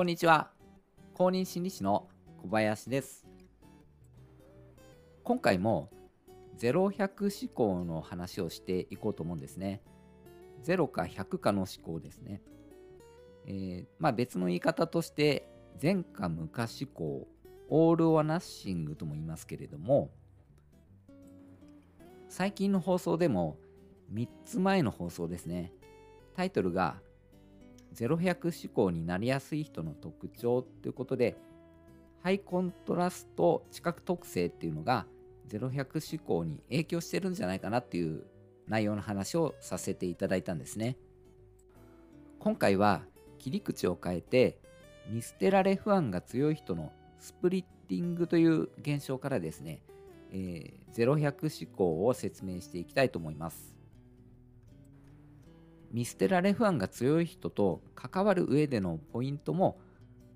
こんにちは。公認心理師の小林です。今回も0100思考の話をしていこうと思うんですね。0か100かの思考ですね。えー、まあ別の言い方として前か無か思考、オール・オア・ナッシングとも言いますけれども、最近の放送でも3つ前の放送ですね。タイトルが0100思考になりやすい人の特徴ということで、ハイコントラスト知覚特性っていうのが0100思考に影響してるんじゃないかなっていう内容の話をさせていただいたんですね。今回は切り口を変えて見捨てられ不安が強い人のスプリッティングという現象からですね、えー、0100思考を説明していきたいと思います。見捨てられ不安が強い人と関わる上でのポイントも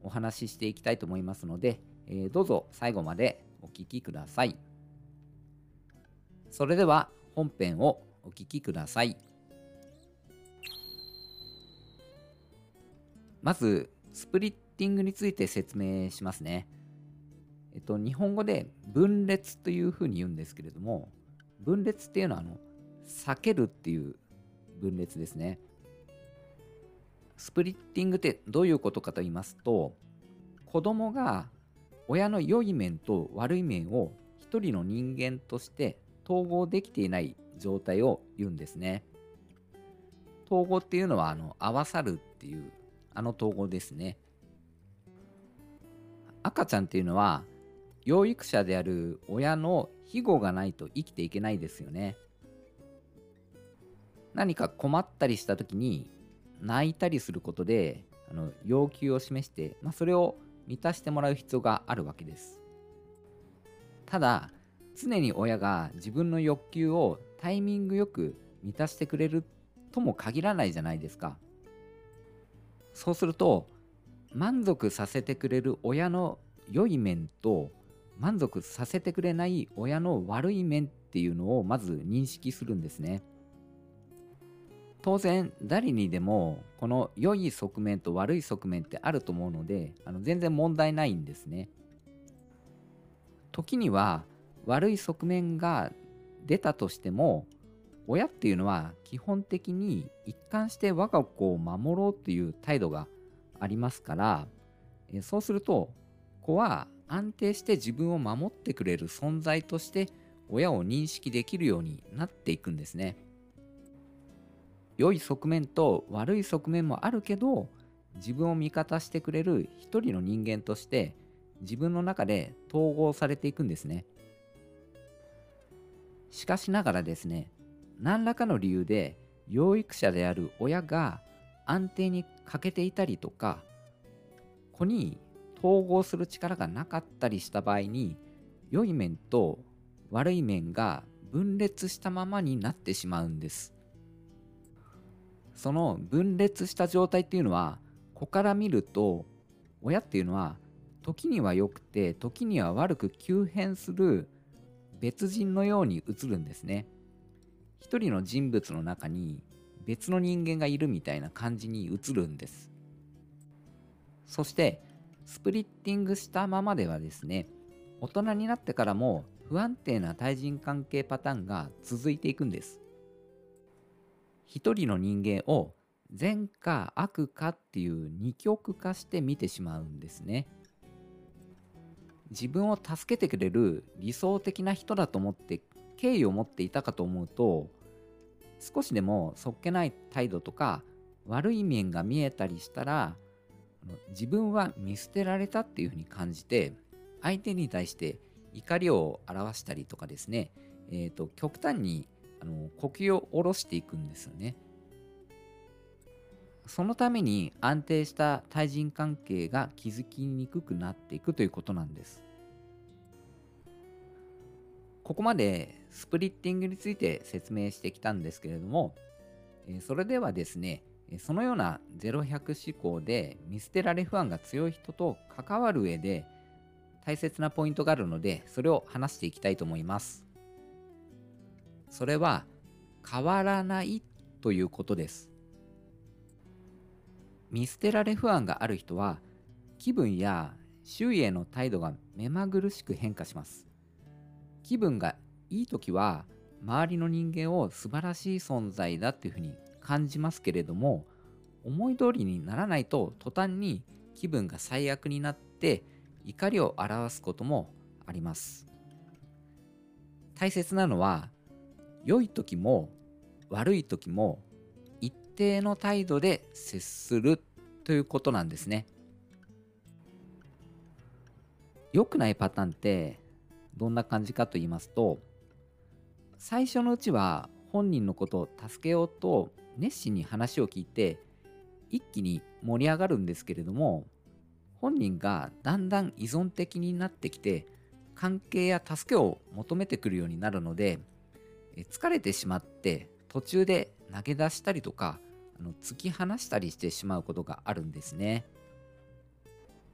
お話ししていきたいと思いますので、えー、どうぞ最後までお聴きください。それでは本編をお聴きください。まず、スプリッティングについて説明しますね。えっと、日本語で分裂というふうに言うんですけれども、分裂っていうのは、あの、避けるっていう分裂ですね。スプリッティングってどういうことかと言いますと、子供が親の良い面と悪い面を一人の人間として統合できていない状態を言うんですね。統合っていうのはあの合わさるっていうあの統合ですね。赤ちゃんっていうのは養育者である親の庇護がないと生きていけないですよね。何か困ったりした時に泣いたりすることであの要求を示して、まあ、それを満たしてもらう必要があるわけです。ただ常に親が自分の欲求をタイミングよく満たしてくれるとも限らないじゃないですか。そうすると満足させてくれる親の良い面と満足させてくれない親の悪い面っていうのをまず認識するんですね。当然誰にでもこの良い側面と悪い側面ってあると思うのであの全然問題ないんですね。時には悪い側面が出たとしても親っていうのは基本的に一貫して我が子を守ろうという態度がありますからそうすると子は安定して自分を守ってくれる存在として親を認識できるようになっていくんですね。良い側面と悪い側面もあるけど自分を味方してくれる一人の人間として自分の中で統合されていくんですね。しかしながらですね何らかの理由で養育者である親が安定に欠けていたりとか子に統合する力がなかったりした場合に良い面と悪い面が分裂したままになってしまうんです。その分裂した状態っていうのは子から見ると親っていうのは時には良くて時には悪く急変する別人のように映るんですね。一人の人物の中に別の人間がいるみたいな感じに映るんです。そしてスプリッティングしたままではですね大人になってからも不安定な対人関係パターンが続いていくんです。一人の人間を善か悪かっていう二極化して見てしまうんですね。自分を助けてくれる理想的な人だと思って敬意を持っていたかと思うと少しでもそっけない態度とか悪い面が見えたりしたら自分は見捨てられたっていうふうに感じて相手に対して怒りを表したりとかですね、えーと極端にあの呼吸を下ろしていくんですよね。そのために安定した対人関係が築きにくくなっていくということなんです。ここまでスプリッティングについて説明してきたんですけれども、それではですね、そのような0100思考で見捨てられ不安が強い人と関わる上で大切なポイントがあるので、それを話していきたいと思います。それは変わらないということです。見捨てられ不安がある人は気分や周囲への態度が目まぐるしく変化します気分がいい時は周りの人間を素晴らしい存在だっていうふうに感じますけれども思い通りにならないと途端に気分が最悪になって怒りを表すこともあります大切なのは良い時も悪い時も一定の態度で接するということなんですね。良くないパターンってどんな感じかと言いますと最初のうちは本人のことを助けようと熱心に話を聞いて一気に盛り上がるんですけれども本人がだんだん依存的になってきて関係や助けを求めてくるようになるので疲れてしまって途中で投げ出したりとかあの突き放したりしてしまうことがあるんですね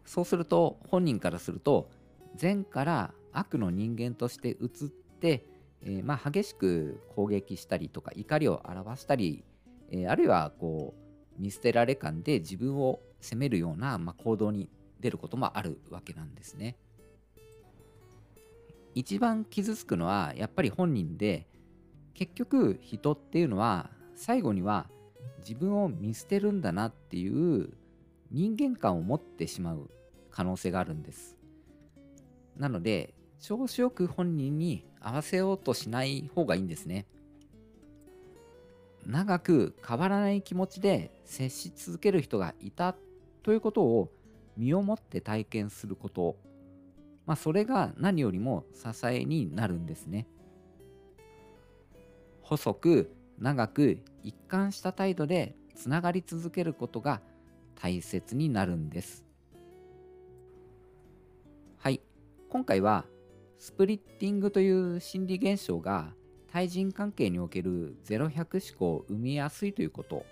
そうすると本人からすると善から悪の人間として移って、えー、まあ激しく攻撃したりとか怒りを表したり、えー、あるいはこう見捨てられ感で自分を責めるような、まあ、行動に出ることもあるわけなんですね。一番傷つくのはやっぱり本人で結局人っていうのは最後には自分を見捨てるんだなっていう人間観を持ってしまう可能性があるんです。なので調子よく本人に合わせようとしない方がいいんですね。長く変わらない気持ちで接し続ける人がいたということを身をもって体験すること、まあ、それが何よりも支えになるんですね。細く長く一貫した態度でつながり続けることが大切になるんです。はい、今回はスプリッティングという心理現象が対人関係における0100思考を生みやすいということ。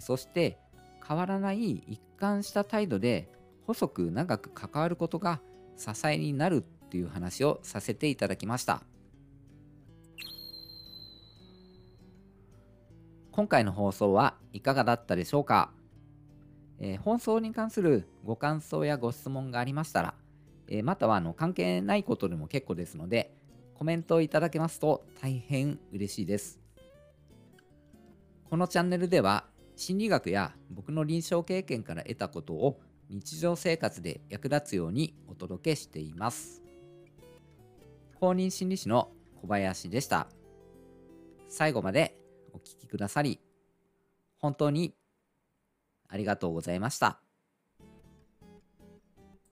そして変わらない一貫した態度で細く長く関わることが支えになるっていう話をさせていただきました。今回の放送はいかがだったでしょうか、えー、放送に関するご感想やご質問がありましたら、えー、またはあの関係ないことでも結構ですのでコメントをいただけますと大変嬉しいですこのチャンネルでは心理学や僕の臨床経験から得たことを日常生活で役立つようにお届けしています。公認心理師の小林でした。最後までお聴きくださり、本当にありがとうございました。